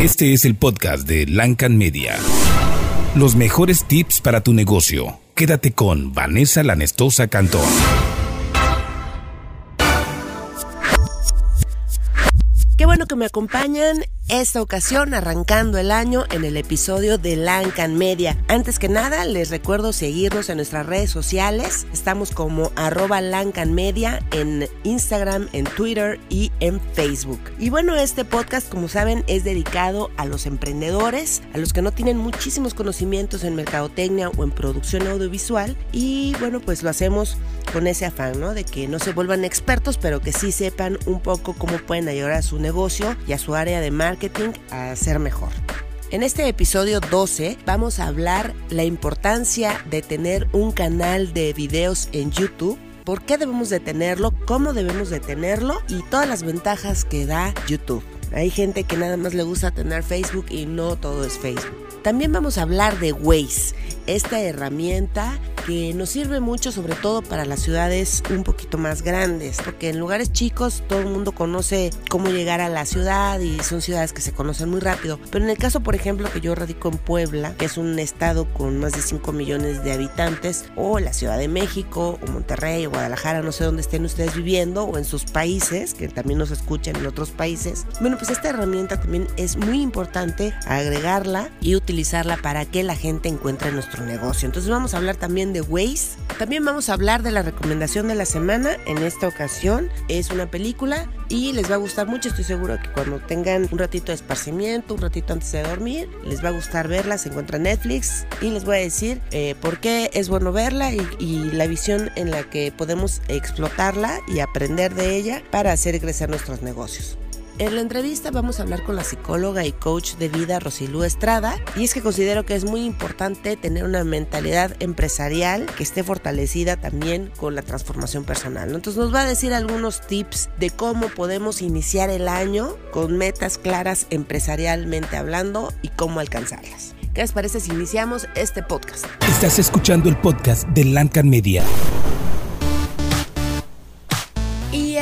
Este es el podcast de Lancan Media. Los mejores tips para tu negocio. Quédate con Vanessa Lanestosa Cantón. Qué bueno que me acompañan esta ocasión arrancando el año en el episodio de Lancan Media. Antes que nada, les recuerdo seguirnos en nuestras redes sociales. Estamos como arroba Lancan Media en Instagram, en Twitter y en Facebook. Y bueno, este podcast, como saben, es dedicado a los emprendedores, a los que no tienen muchísimos conocimientos en mercadotecnia o en producción audiovisual. Y bueno, pues lo hacemos con ese afán, ¿no? De que no se vuelvan expertos, pero que sí sepan un poco cómo pueden ayudar a su negocio y a su área de marketing a ser mejor. En este episodio 12 vamos a hablar la importancia de tener un canal de videos en YouTube, por qué debemos de tenerlo, cómo debemos de tenerlo y todas las ventajas que da YouTube. Hay gente que nada más le gusta tener Facebook y no todo es Facebook. También vamos a hablar de Waze, esta herramienta que nos sirve mucho sobre todo para las ciudades un poquito más grandes, porque en lugares chicos todo el mundo conoce cómo llegar a la ciudad y son ciudades que se conocen muy rápido. Pero en el caso, por ejemplo, que yo radico en Puebla, que es un estado con más de 5 millones de habitantes, o la Ciudad de México, o Monterrey, o Guadalajara, no sé dónde estén ustedes viviendo, o en sus países, que también nos escuchan en otros países. Pues esta herramienta también es muy importante agregarla y utilizarla para que la gente encuentre nuestro negocio. Entonces vamos a hablar también de Waze. También vamos a hablar de la recomendación de la semana. En esta ocasión es una película y les va a gustar mucho. Estoy seguro que cuando tengan un ratito de esparcimiento, un ratito antes de dormir, les va a gustar verla. Se encuentra en Netflix y les voy a decir eh, por qué es bueno verla y, y la visión en la que podemos explotarla y aprender de ella para hacer crecer nuestros negocios. En la entrevista vamos a hablar con la psicóloga y coach de vida Rosilú Estrada y es que considero que es muy importante tener una mentalidad empresarial que esté fortalecida también con la transformación personal. Entonces nos va a decir algunos tips de cómo podemos iniciar el año con metas claras empresarialmente hablando y cómo alcanzarlas. ¿Qué les parece si iniciamos este podcast? Estás escuchando el podcast de Lancan Media.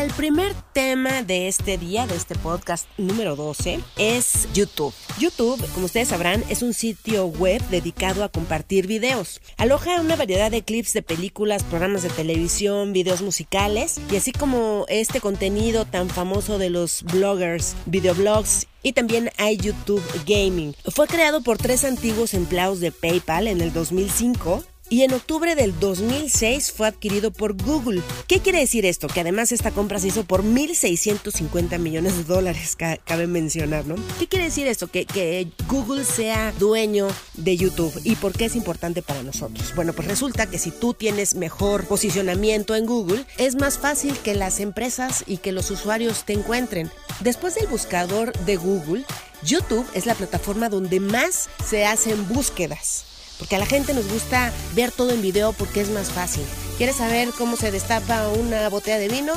El primer tema de este día, de este podcast número 12, es YouTube. YouTube, como ustedes sabrán, es un sitio web dedicado a compartir videos. Aloja una variedad de clips de películas, programas de televisión, videos musicales y así como este contenido tan famoso de los bloggers, videoblogs y también hay YouTube Gaming. Fue creado por tres antiguos empleados de PayPal en el 2005 y en octubre del 2006 fue adquirido por Google. ¿Qué quiere decir esto? Que además esta compra se hizo por 1.650 millones de dólares, cabe mencionar, ¿no? ¿Qué quiere decir esto? Que, que Google sea dueño de YouTube. ¿Y por qué es importante para nosotros? Bueno, pues resulta que si tú tienes mejor posicionamiento en Google, es más fácil que las empresas y que los usuarios te encuentren. Después del buscador de Google, YouTube es la plataforma donde más se hacen búsquedas. Porque a la gente nos gusta ver todo en video porque es más fácil. ¿Quieres saber cómo se destapa una botella de vino?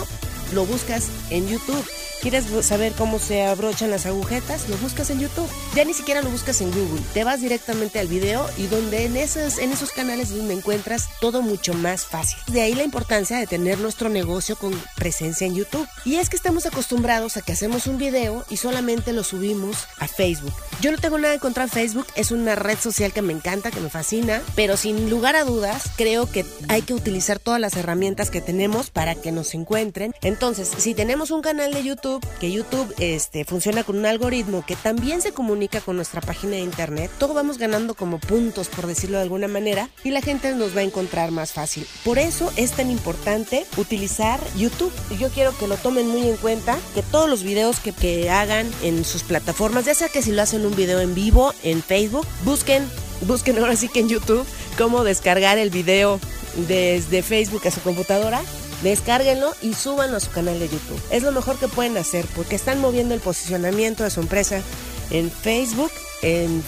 Lo buscas en YouTube. ¿Quieres saber cómo se abrochan las agujetas? Lo buscas en YouTube. Ya ni siquiera lo buscas en Google. Te vas directamente al video y donde en esos, en esos canales es donde encuentras todo mucho más fácil. De ahí la importancia de tener nuestro negocio con presencia en YouTube. Y es que estamos acostumbrados a que hacemos un video y solamente lo subimos a Facebook. Yo no tengo nada en contra de Facebook, es una red social que me encanta, que me fascina, pero sin lugar a dudas creo que hay que utilizar todas las herramientas que tenemos para que nos encuentren. Entonces, si tenemos un canal de YouTube, que YouTube este, funciona con un algoritmo que también se comunica con nuestra página de internet, todo vamos ganando como puntos, por decirlo de alguna manera, y la gente nos va a encontrar más fácil. Por eso es tan importante utilizar YouTube. Yo quiero que lo tomen muy en cuenta, que todos los videos que, que hagan en sus plataformas, ya sea que si lo hacen un video en vivo en Facebook, busquen, busquen ahora sí que en YouTube cómo descargar el video desde Facebook a su computadora Descárguenlo y súbanlo a su canal de YouTube. Es lo mejor que pueden hacer porque están moviendo el posicionamiento de su empresa en Facebook, en,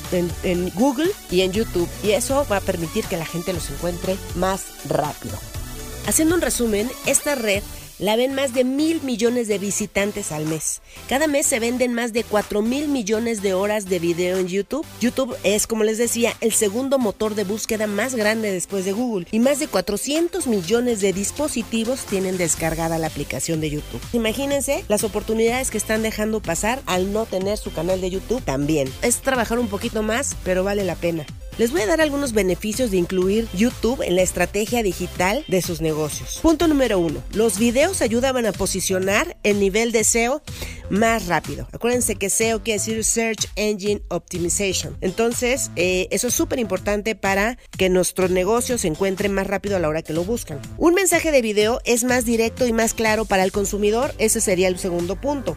en, Google y en YouTube. Y eso va a permitir que la gente los encuentre más rápido. Haciendo un resumen, esta red La ven más de mil millones de visitantes al mes. Cada mes se venden más de 4 mil millones de horas de video en YouTube. YouTube es, como les decía, el segundo motor de búsqueda más grande después de Google y más de 400 millones de dispositivos tienen descargada la aplicación de YouTube. Imagínense las oportunidades que están dejando pasar al no tener su canal de YouTube también. Es trabajar un poquito más, pero vale la pena. Les voy a dar algunos beneficios de incluir YouTube en la estrategia digital de sus negocios. Punto número uno. Los videos ayudan a posicionar el nivel de SEO más rápido. Acuérdense que SEO quiere decir Search Engine Optimization. Entonces, eh, eso es súper importante para que nuestro negocio se encuentre más rápido a la hora que lo buscan. Un mensaje de video es más directo y más claro para el consumidor. Ese sería el segundo punto.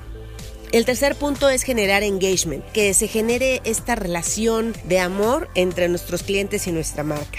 El tercer punto es generar engagement, que se genere esta relación de amor entre nuestros clientes y nuestra marca.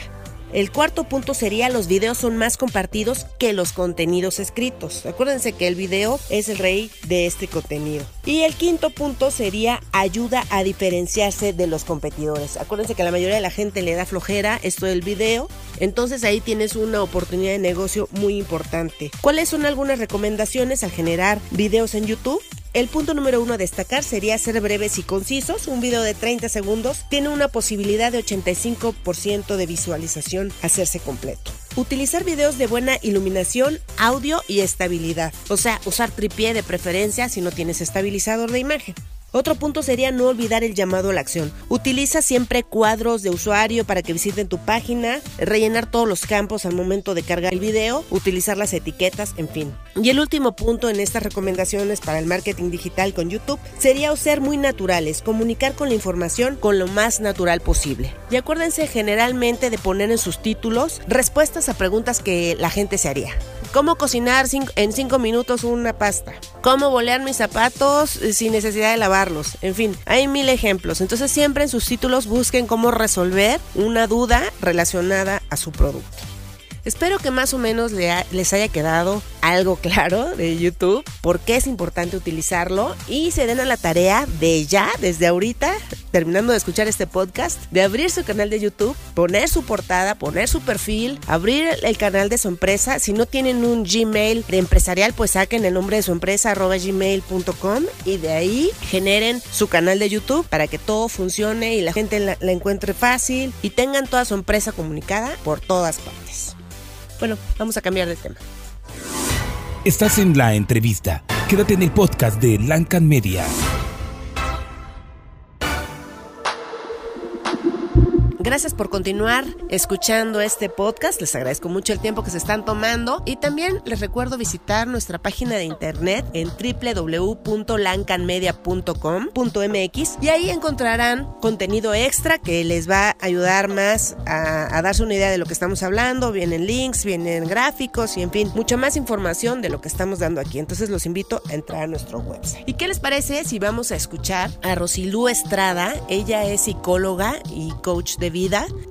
El cuarto punto sería los videos son más compartidos que los contenidos escritos. Acuérdense que el video es el rey de este contenido. Y el quinto punto sería ayuda a diferenciarse de los competidores. Acuérdense que a la mayoría de la gente le da flojera esto del video. Entonces ahí tienes una oportunidad de negocio muy importante. ¿Cuáles son algunas recomendaciones al generar videos en YouTube? El punto número uno a destacar sería ser breves y concisos. Un video de 30 segundos tiene una posibilidad de 85% de visualización hacerse completo. Utilizar videos de buena iluminación, audio y estabilidad. O sea, usar tripié de preferencia si no tienes estabilizador de imagen. Otro punto sería no olvidar el llamado a la acción. Utiliza siempre cuadros de usuario para que visiten tu página, rellenar todos los campos al momento de cargar el video, utilizar las etiquetas, en fin. Y el último punto en estas recomendaciones para el marketing digital con YouTube sería ser muy naturales, comunicar con la información con lo más natural posible. Y acuérdense generalmente de poner en sus títulos respuestas a preguntas que la gente se haría. ¿Cómo cocinar en 5 minutos una pasta? ¿Cómo bolear mis zapatos sin necesidad de lavarlos? En fin, hay mil ejemplos. Entonces siempre en sus títulos busquen cómo resolver una duda relacionada a su producto. Espero que más o menos les haya quedado algo claro de YouTube, por qué es importante utilizarlo y se den a la tarea de ya, desde ahorita, terminando de escuchar este podcast, de abrir su canal de YouTube, poner su portada, poner su perfil, abrir el canal de su empresa. Si no tienen un Gmail de empresarial, pues saquen el nombre de su empresa arroba gmail.com y de ahí generen su canal de YouTube para que todo funcione y la gente la, la encuentre fácil y tengan toda su empresa comunicada por todas partes. Bueno, vamos a cambiar de tema. Estás en la entrevista. Quédate en el podcast de Lancan Media. Gracias por continuar escuchando este podcast. Les agradezco mucho el tiempo que se están tomando y también les recuerdo visitar nuestra página de internet en www.lancanmedia.com.mx y ahí encontrarán contenido extra que les va a ayudar más a, darse una idea de lo que estamos hablando. Vienen links, vienen gráficos y en fin, mucha más información de lo que estamos dando aquí. Entonces los invito a entrar a nuestro website. ¿Y qué les parece si vamos a escuchar a Rosilú Estrada? Ella es psicóloga y coach de vida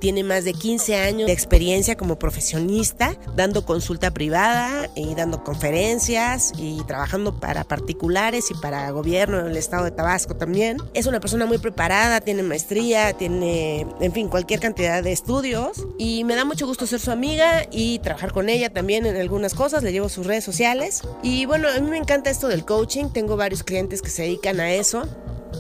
tiene más de 15 años de experiencia como profesionista, dando consulta privada y dando conferencias y trabajando para particulares y para gobierno en el estado de Tabasco también. Es una persona muy preparada, tiene maestría, tiene, en fin, cualquier cantidad de estudios y me da mucho gusto ser su amiga y trabajar con ella también en algunas cosas. Le llevo sus redes sociales y bueno, a mí me encanta esto del coaching. Tengo varios clientes que se dedican a eso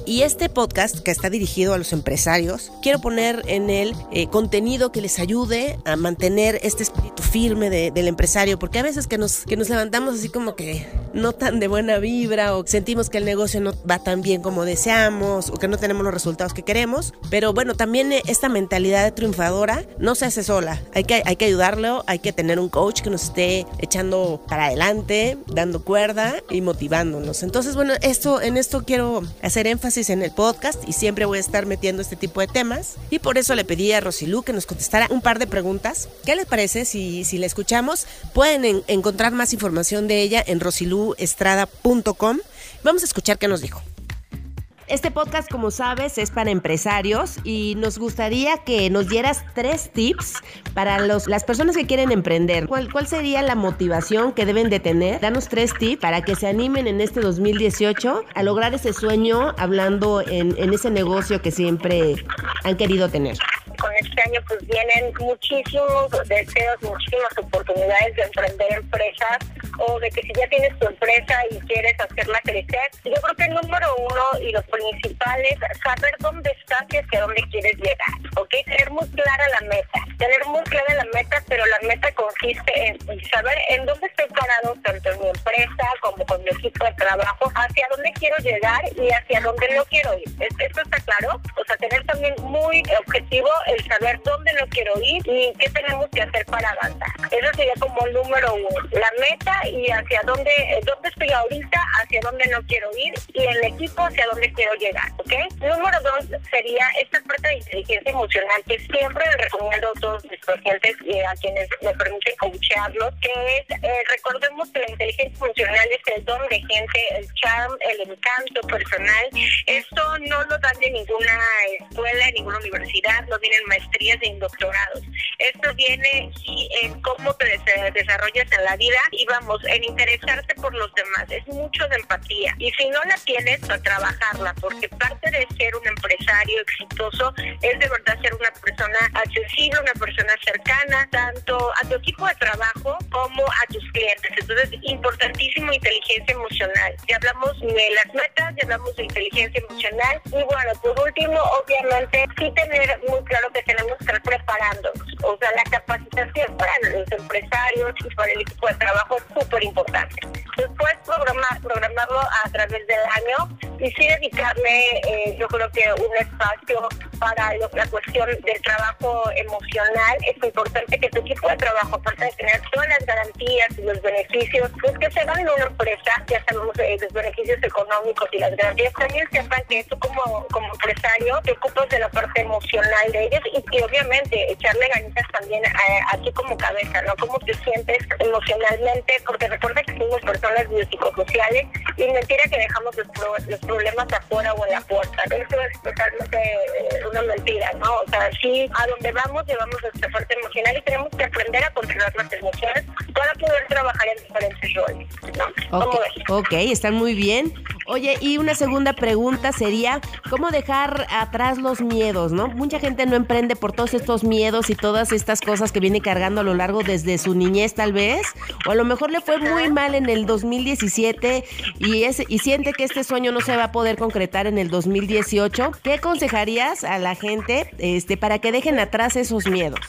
y este podcast, que está dirigido a los empresarios, quiero poner en él eh, contenido que les ayude a mantener este espíritu firme del empresario, porque a veces que nos, que nos levantamos así como que no tan de buena vibra o sentimos que el negocio no va tan bien como deseamos o que no tenemos los resultados que queremos, pero bueno, también esta mentalidad de triunfadora no se hace sola, hay que, hay que ayudarlo, hay que tener un coach que nos esté echando para adelante, dando cuerda y motivándonos. Entonces, bueno, esto, en esto quiero hacer énfasis en el podcast y siempre voy a estar metiendo este tipo de temas. Y por eso le pedí a Rosilú que nos contestara un par de preguntas. ¿Qué les parece si, si la escuchamos? Pueden encontrar más información de ella en rosiluestrada.com. Vamos a escuchar qué nos dijo. Este podcast, como sabes, es para empresarios y nos gustaría que nos dieras tres tips para los, las personas que quieren emprender. ¿Cuál, ¿Cuál sería la motivación que deben de tener? Danos tres tips para que se animen en este 2018 a lograr ese sueño hablando en, en ese negocio que siempre han querido tener con este año pues vienen muchísimos deseos, muchísimas oportunidades de emprender empresas o de que si ya tienes tu empresa y quieres hacerla crecer. Yo creo que el número uno y los principales, saber dónde estás y hacia dónde quieres llegar, ¿ok? Tener muy clara la meta, tener muy clara la meta, pero la meta consiste en saber en dónde estoy parado, tanto en mi empresa como con mi equipo de trabajo, hacia dónde quiero llegar y hacia dónde no quiero ir. ¿Esto está claro? O sea, tener también muy objetivo el saber dónde no quiero ir y qué tenemos que hacer para avanzar. Eso sería como el número uno, la meta y hacia dónde, dónde estoy ahorita, hacia dónde no quiero ir y el equipo hacia dónde quiero llegar, ¿ok? Número dos sería esta parte de inteligencia emocional que siempre recomiendo a todos mis pacientes y a quienes me permiten coacharlos, que es, eh, recordemos que la inteligencia emocional es el don de gente, el charm, el encanto personal. Esto no lo dan de ninguna escuela, de ninguna universidad, no viene maestrías y doctorados. Esto viene en cómo te desarrollas en la vida y vamos, en interesarte por los demás. Es mucho de empatía. Y si no la tienes, a trabajarla, porque parte de ser un empresario exitoso es de verdad ser una persona accesible, una persona cercana, tanto a tu equipo de trabajo como a tus clientes. Entonces, importantísimo inteligencia emocional. Ya hablamos de las metas, ya hablamos de inteligencia emocional. Y bueno, por último, obviamente, sí tener muy claro que tenemos que estar preparándonos. O sea, la capacitación para los empresarios y para el equipo de trabajo es súper importante. Después programar, programarlo a través del año y sí dedicarle, eh, yo creo que un espacio para la cuestión del trabajo emocional. Es importante que tu equipo de trabajo, aparte de tener todas las garantías y los beneficios, pues que se dan en una empresa, ya sabemos eh, los beneficios económicos y las garantías, también sepan que tú como, como empresario te ocupas de la parte emocional de ellos y, obviamente echarle ganitas también a, a, ti como cabeza, ¿no? Cómo te sientes emocionalmente, porque recuerda que somos personas biopsicosociales y mentira que dejamos los, los problemas afuera o en la puerta. Eso es totalmente eh, una mentira, ¿no? O sea, sí, a donde vamos llevamos nuestra parte emocional y tenemos que aprender a controlar nuestras emociones para poder trabajar en diferentes roles, ¿no? Ok, okay están muy bien. Oye, y una segunda pregunta sería, ¿cómo dejar atrás los miedos, no? Mucha gente no emprende por todos estos miedos y todas estas cosas que viene cargando a lo largo desde su niñez tal vez, o a lo mejor le fue muy mal en el 2017 y, es, y siente que este sueño no se va a poder concretar en el 2018. ¿Qué aconsejarías a la gente este, para que dejen atrás esos miedos?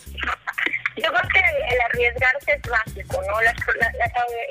Yo creo que el, arriesgarse es básico, ¿no?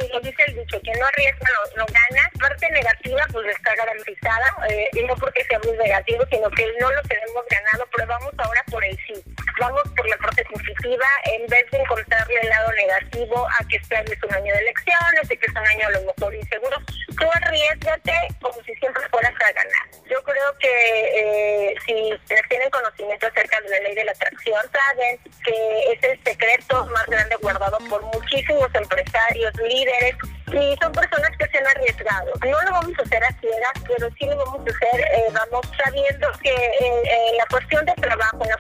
y lo dice el dicho, que no arriesga no, gana. Parte negativa, pues está garantizada, eh, y no porque seamos negativos, sino que no lo tenemos ganado, pero vamos ahora por el sí. Vamos por la parte positiva, en vez de encontrarle el lado negativo a que este año es un año de elecciones, y que es un año a lo mejor inseguro. Tú arriesgate como si siempre fueras a ganar. Yo creo que eh, si tienen conocimiento acerca de la ley de la atracción, saben que es el secreto más grande guardado por muchísimos empresarios, líderes, y son personas que se han arriesgado. No lo vamos a hacer a ciegas, pero sí lo vamos a hacer, eh, vamos sabiendo que en, eh, la cuestión de trabajo, la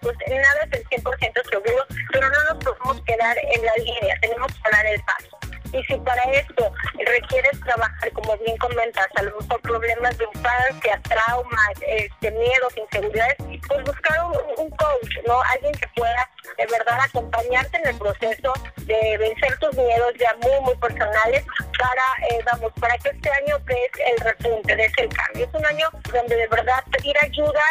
pues nada es el 100% seguro, pero no nos podemos quedar en la línea, tenemos que dar el paso. Y si para esto requieres trabajar, como bien comentas, a lo mejor problemas de infancia, traumas, este, miedos, inseguridades, pues buscar un, un coach, ¿no? Alguien que pueda de verdad acompañarte en el proceso de vencer tus miedos ya muy, muy personales para, eh, vamos, para que este año que es el repunte, de ese cambio. Es un año donde de verdad pedir ayuda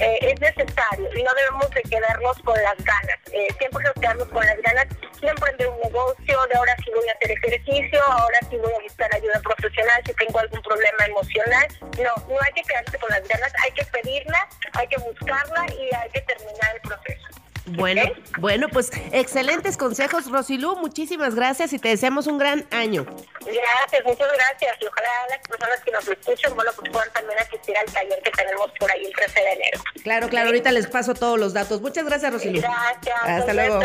eh, es necesario y no debemos de quedarnos con las ganas. Eh, siempre nos quedamos con las ganas de emprender un negocio, de ahora sí voy a hacer ejercicio, ahora sí voy a buscar ayuda profesional si tengo algún problema emocional. No, no hay que quedarse con las ganas, hay que pedirla, hay que buscarla y hay que terminar el proceso. Bueno, bueno, pues excelentes consejos, Rosilú. Muchísimas gracias y te deseamos un gran año. Gracias, muchas gracias. Y ojalá las personas que nos escuchen, bueno, pues puedan también asistir al taller que tenemos por ahí el 13 de enero. Claro, claro, ahorita les paso todos los datos. Muchas gracias, Rosilú. Gracias. Hasta luego.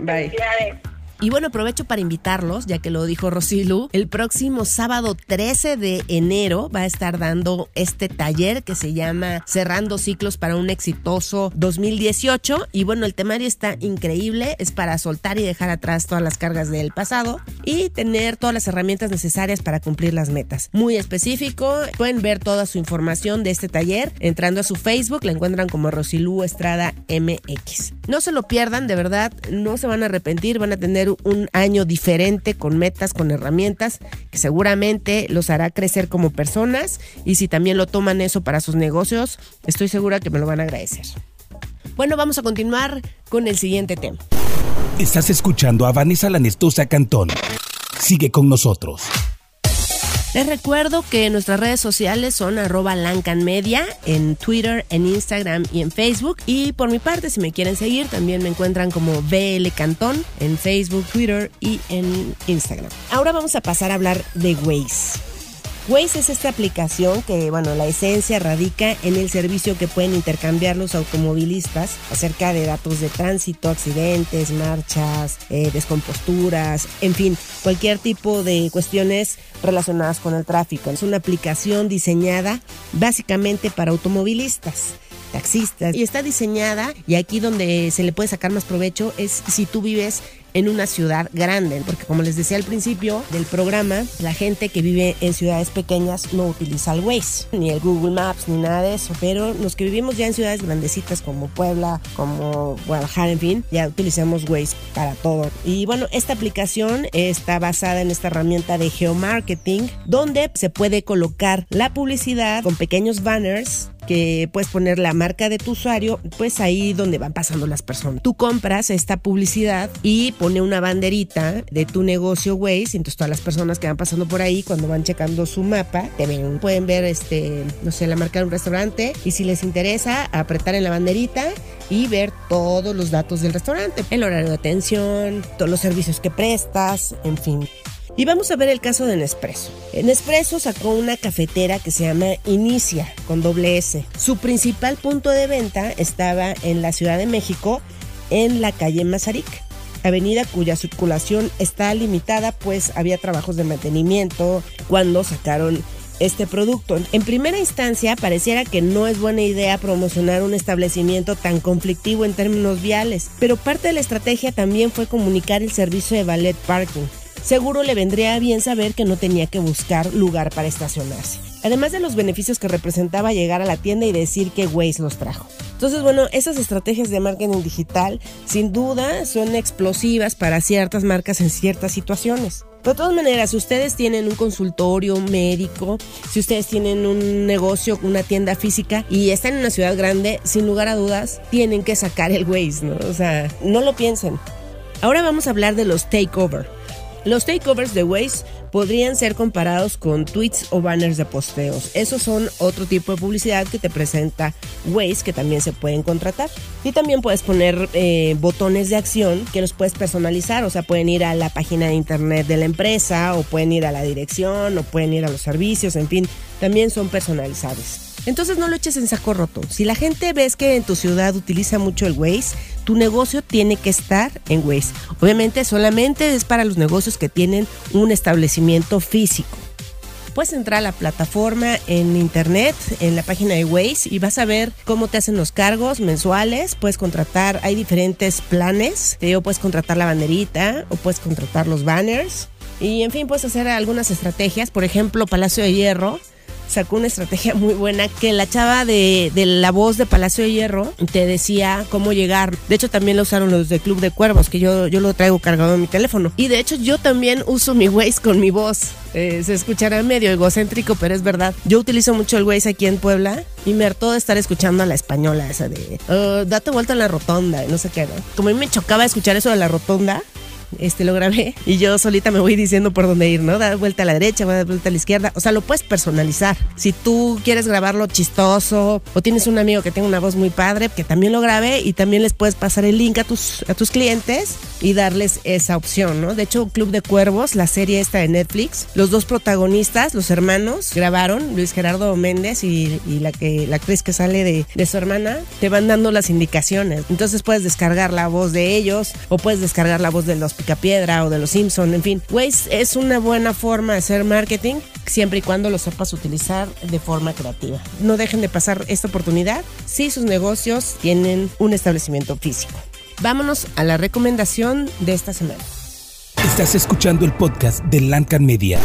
Bye. Bye. Y bueno, aprovecho para invitarlos, ya que lo dijo Rosilu, el próximo sábado 13 de enero va a estar dando este taller que se llama Cerrando Ciclos para un exitoso 2018. Y bueno, el temario está increíble, es para soltar y dejar atrás todas las cargas del pasado y tener todas las herramientas necesarias para cumplir las metas. Muy específico, pueden ver toda su información de este taller entrando a su Facebook, la encuentran como Rosilú Estrada MX. No se lo pierdan, de verdad, no se van a arrepentir, van a tener un año diferente con metas, con herramientas que seguramente los hará crecer como personas y si también lo toman eso para sus negocios, estoy segura que me lo van a agradecer. Bueno, vamos a continuar con el siguiente tema. Estás escuchando a Vanessa Lanestosa Cantón. Sigue con nosotros. Les recuerdo que nuestras redes sociales son arroba Media en Twitter, en Instagram y en Facebook. Y por mi parte, si me quieren seguir, también me encuentran como BL Cantón en Facebook, Twitter y en Instagram. Ahora vamos a pasar a hablar de Waze. Waze es esta aplicación que, bueno, la esencia radica en el servicio que pueden intercambiar los automovilistas acerca de datos de tránsito, accidentes, marchas, eh, descomposturas, en fin, cualquier tipo de cuestiones relacionadas con el tráfico. Es una aplicación diseñada básicamente para automovilistas taxistas y está diseñada y aquí donde se le puede sacar más provecho es si tú vives en una ciudad grande, porque como les decía al principio del programa, la gente que vive en ciudades pequeñas no utiliza el Waze, ni el Google Maps, ni nada de eso, pero los que vivimos ya en ciudades grandecitas como Puebla, como Guadalajara, en fin, ya utilizamos Waze para todo. Y bueno, esta aplicación está basada en esta herramienta de geomarketing, donde se puede colocar la publicidad con pequeños banners que puedes poner la marca de tu usuario, pues ahí donde van pasando las personas. Tú compras esta publicidad y pone una banderita de tu negocio Waze, entonces todas las personas que van pasando por ahí cuando van checando su mapa, te pueden ver este, no sé, la marca de un restaurante y si les interesa, apretar en la banderita y ver todos los datos del restaurante, el horario de atención, todos los servicios que prestas, en fin. Y vamos a ver el caso de Nespresso. Nespresso sacó una cafetera que se llama Inicia, con doble S. Su principal punto de venta estaba en la Ciudad de México, en la calle Mazarik, avenida cuya circulación está limitada, pues había trabajos de mantenimiento cuando sacaron este producto. En primera instancia, pareciera que no es buena idea promocionar un establecimiento tan conflictivo en términos viales, pero parte de la estrategia también fue comunicar el servicio de ballet parking seguro le vendría bien saber que no tenía que buscar lugar para estacionarse. Además de los beneficios que representaba llegar a la tienda y decir que Waze los trajo. Entonces, bueno, esas estrategias de marketing digital sin duda son explosivas para ciertas marcas en ciertas situaciones. De todas maneras, si ustedes tienen un consultorio médico, si ustedes tienen un negocio, una tienda física y están en una ciudad grande, sin lugar a dudas, tienen que sacar el Waze, ¿no? O sea, no lo piensen. Ahora vamos a hablar de los takeover. Los takeovers de Waze podrían ser comparados con tweets o banners de posteos. Esos son otro tipo de publicidad que te presenta Waze que también se pueden contratar. Y también puedes poner eh, botones de acción que los puedes personalizar. O sea, pueden ir a la página de internet de la empresa o pueden ir a la dirección o pueden ir a los servicios. En fin, también son personalizables. Entonces no lo eches en saco roto. Si la gente ves que en tu ciudad utiliza mucho el Waze, tu negocio tiene que estar en Waze. Obviamente solamente es para los negocios que tienen un establecimiento físico. Puedes entrar a la plataforma en internet, en la página de Waze y vas a ver cómo te hacen los cargos mensuales. Puedes contratar, hay diferentes planes. Te puedes contratar la banderita o puedes contratar los banners. Y en fin, puedes hacer algunas estrategias. Por ejemplo, Palacio de Hierro sacó una estrategia muy buena que la chava de, la voz de Palacio de Hierro te decía cómo llegar. De hecho, también lo usaron los de Club de Cuervos, que yo, yo lo traigo cargado en mi teléfono. Y de hecho, yo también uso mi Waze con mi voz. Eh, se escuchará medio egocéntrico, pero es verdad. Yo utilizo mucho el Waze aquí en Puebla y me hartó de estar escuchando a la española esa de oh, date vuelta en la rotonda, no sé qué. Como a mí me chocaba escuchar eso de la rotonda, este lo grabé y yo solita me voy diciendo por dónde ir, ¿no? Da vuelta a la derecha, da vuelta a la izquierda. O sea, lo puedes personalizar. Si tú quieres grabarlo chistoso o tienes un amigo que tenga una voz muy padre, que también lo grabe y también les puedes pasar el link a tus, a tus clientes y darles esa opción, ¿no? De hecho, Club de Cuervos, la serie esta de Netflix, los dos protagonistas, los hermanos, grabaron, Luis Gerardo Méndez y, la, que, la actriz que sale de, de su hermana, te van dando las indicaciones. Entonces puedes descargar la voz de ellos o puedes descargar la voz de los Picapiedra o de los Simpson, en fin. Waze es una buena forma de hacer marketing siempre y cuando lo sepas utilizar de forma creativa. No dejen de pasar esta oportunidad si sus negocios tienen un establecimiento físico. Vámonos a la recomendación de esta semana. Estás escuchando el podcast de Lancan Media.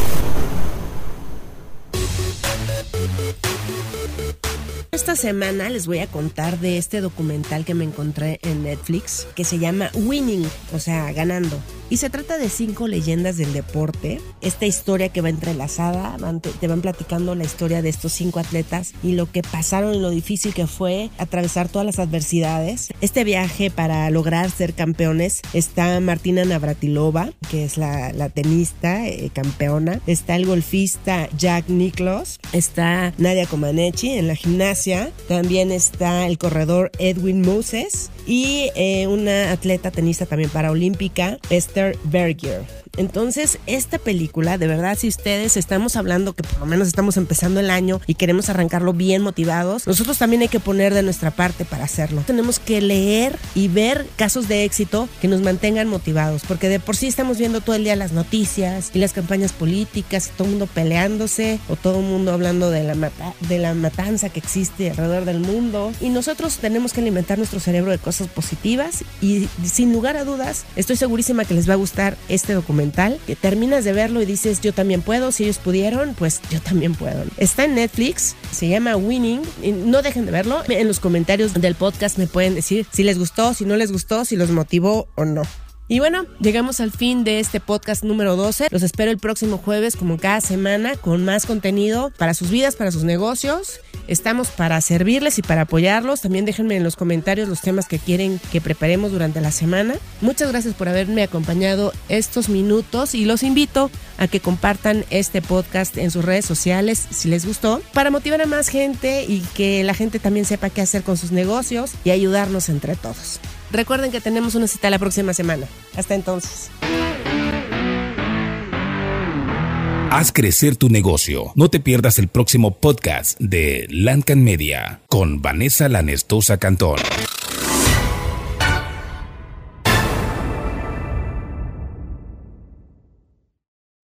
Esta semana les voy a contar de este documental que me encontré en Netflix que se llama Winning, o sea, ganando. Y se trata de cinco leyendas del deporte. Esta historia que va entrelazada, te van platicando la historia de estos cinco atletas y lo que pasaron y lo difícil que fue atravesar todas las adversidades. Este viaje para lograr ser campeones está Martina Navratilova, que es la, tenista eh, campeona. Está el golfista Jack Nicklaus. Está Nadia Comaneci en la gimnasia. También está el corredor Edwin Moses y eh, una atleta tenista también paraolímpica, Esther Berger. Entonces, esta película, de verdad, si ustedes estamos hablando que por lo menos estamos empezando el año y queremos arrancarlo bien motivados, nosotros también hay que poner de nuestra parte para hacerlo. Tenemos que leer y ver casos de éxito que nos mantengan motivados, porque de por sí estamos viendo todo el día las noticias y las campañas políticas, todo el mundo peleándose o todo el mundo hablando de la, de la matanza que existe alrededor del mundo. Y nosotros tenemos que alimentar nuestro cerebro de cosas positivas y sin lugar a dudas, estoy segurísima que les va a gustar este documento que terminas de verlo y dices, yo también puedo, si ellos pudieron, pues yo también puedo. Está en Netflix, se llama Winning, no dejen de verlo. En los comentarios del podcast me pueden decir si les gustó, si no les gustó, si los motivó o no. Y bueno, llegamos al fin de este podcast número 12. Los espero el próximo jueves, como cada semana, con más contenido para sus vidas, para sus negocios. Estamos para servirles y para apoyarlos. También déjenme en los comentarios los temas que quieren que preparemos durante la semana. Muchas gracias por haberme acompañado estos minutos y los invito a que compartan este podcast en sus redes sociales si les gustó, para motivar a más gente y que la gente también sepa qué hacer con sus negocios y ayudarnos entre todos. Recuerden que tenemos una cita la próxima semana. Hasta entonces. Haz crecer tu negocio. No te pierdas el próximo podcast de Lancan Media con Vanessa Lanestosa Cantón.